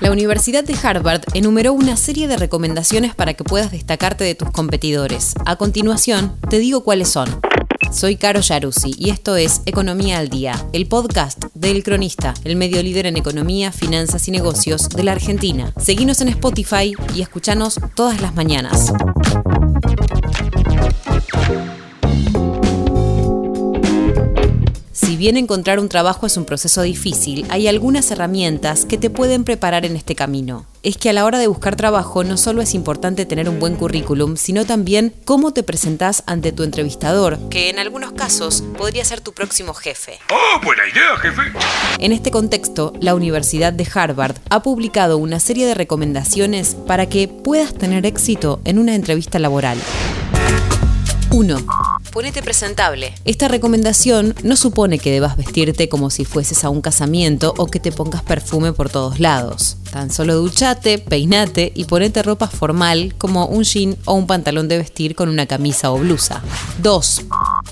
La Universidad de Harvard enumeró una serie de recomendaciones para que puedas destacarte de tus competidores. A continuación, te digo cuáles son. Soy Caro Yaruzzi y esto es Economía al Día, el podcast del Cronista, el medio líder en economía, finanzas y negocios de la Argentina. Seguinos en Spotify y escuchanos todas las mañanas. Si bien encontrar un trabajo es un proceso difícil, hay algunas herramientas que te pueden preparar en este camino. Es que a la hora de buscar trabajo no solo es importante tener un buen currículum, sino también cómo te presentás ante tu entrevistador, que en algunos casos podría ser tu próximo jefe. ¡Oh, buena idea, jefe! En este contexto, la Universidad de Harvard ha publicado una serie de recomendaciones para que puedas tener éxito en una entrevista laboral. 1. Ponete presentable. Esta recomendación no supone que debas vestirte como si fueses a un casamiento o que te pongas perfume por todos lados. Tan solo duchate, peinate y ponete ropa formal como un jean o un pantalón de vestir con una camisa o blusa. 2.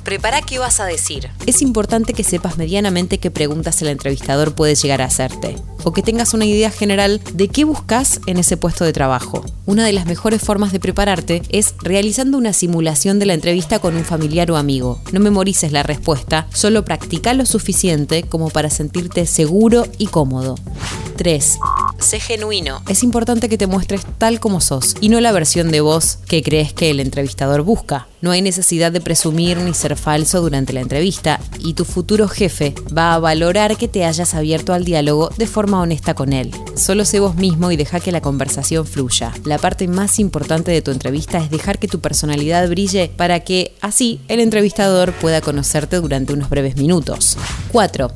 Prepara qué vas a decir. Es importante que sepas medianamente qué preguntas el entrevistador puede llegar a hacerte o que tengas una idea general de qué buscas en ese puesto de trabajo. Una de las mejores formas de prepararte es realizando una simulación de la entrevista con un familiar o amigo. No memorices la respuesta, solo practica lo suficiente como para sentirte seguro y cómodo. 3. Sé genuino. Es importante que te muestres tal como sos y no la versión de vos que crees que el entrevistador busca. No hay necesidad de presumir ni ser falso durante la entrevista y tu futuro jefe va a valorar que te hayas abierto al diálogo de forma honesta con él. Solo sé vos mismo y deja que la conversación fluya. La parte más importante de tu entrevista es dejar que tu personalidad brille para que así el entrevistador pueda conocerte durante unos breves minutos. 4.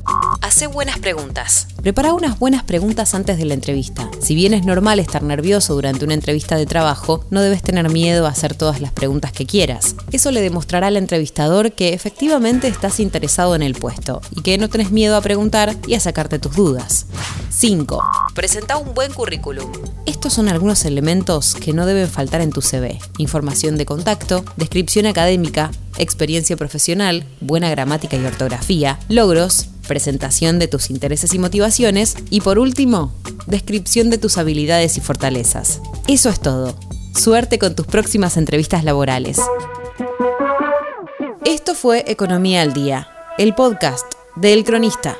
Hace buenas preguntas. Prepara unas buenas preguntas antes de la entrevista. Si bien es normal estar nervioso durante una entrevista de trabajo, no debes tener miedo a hacer todas las preguntas que quieras. Eso le demostrará al entrevistador que efectivamente estás interesado en el puesto y que no tenés miedo a preguntar y a sacarte tus dudas. 5. Presenta un buen currículum. Estos son algunos elementos que no deben faltar en tu CV. Información de contacto, descripción académica, experiencia profesional, buena gramática y ortografía, logros, presentación de tus intereses y motivaciones y por último, descripción de tus habilidades y fortalezas. Eso es todo. Suerte con tus próximas entrevistas laborales. Esto fue Economía al Día, el podcast de El Cronista.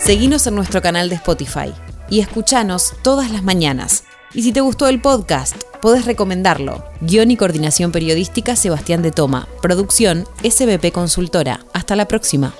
Seguinos en nuestro canal de Spotify y escuchanos todas las mañanas. Y si te gustó el podcast, podés recomendarlo. Guión y coordinación periodística Sebastián de Toma. Producción SBP Consultora. Hasta la próxima.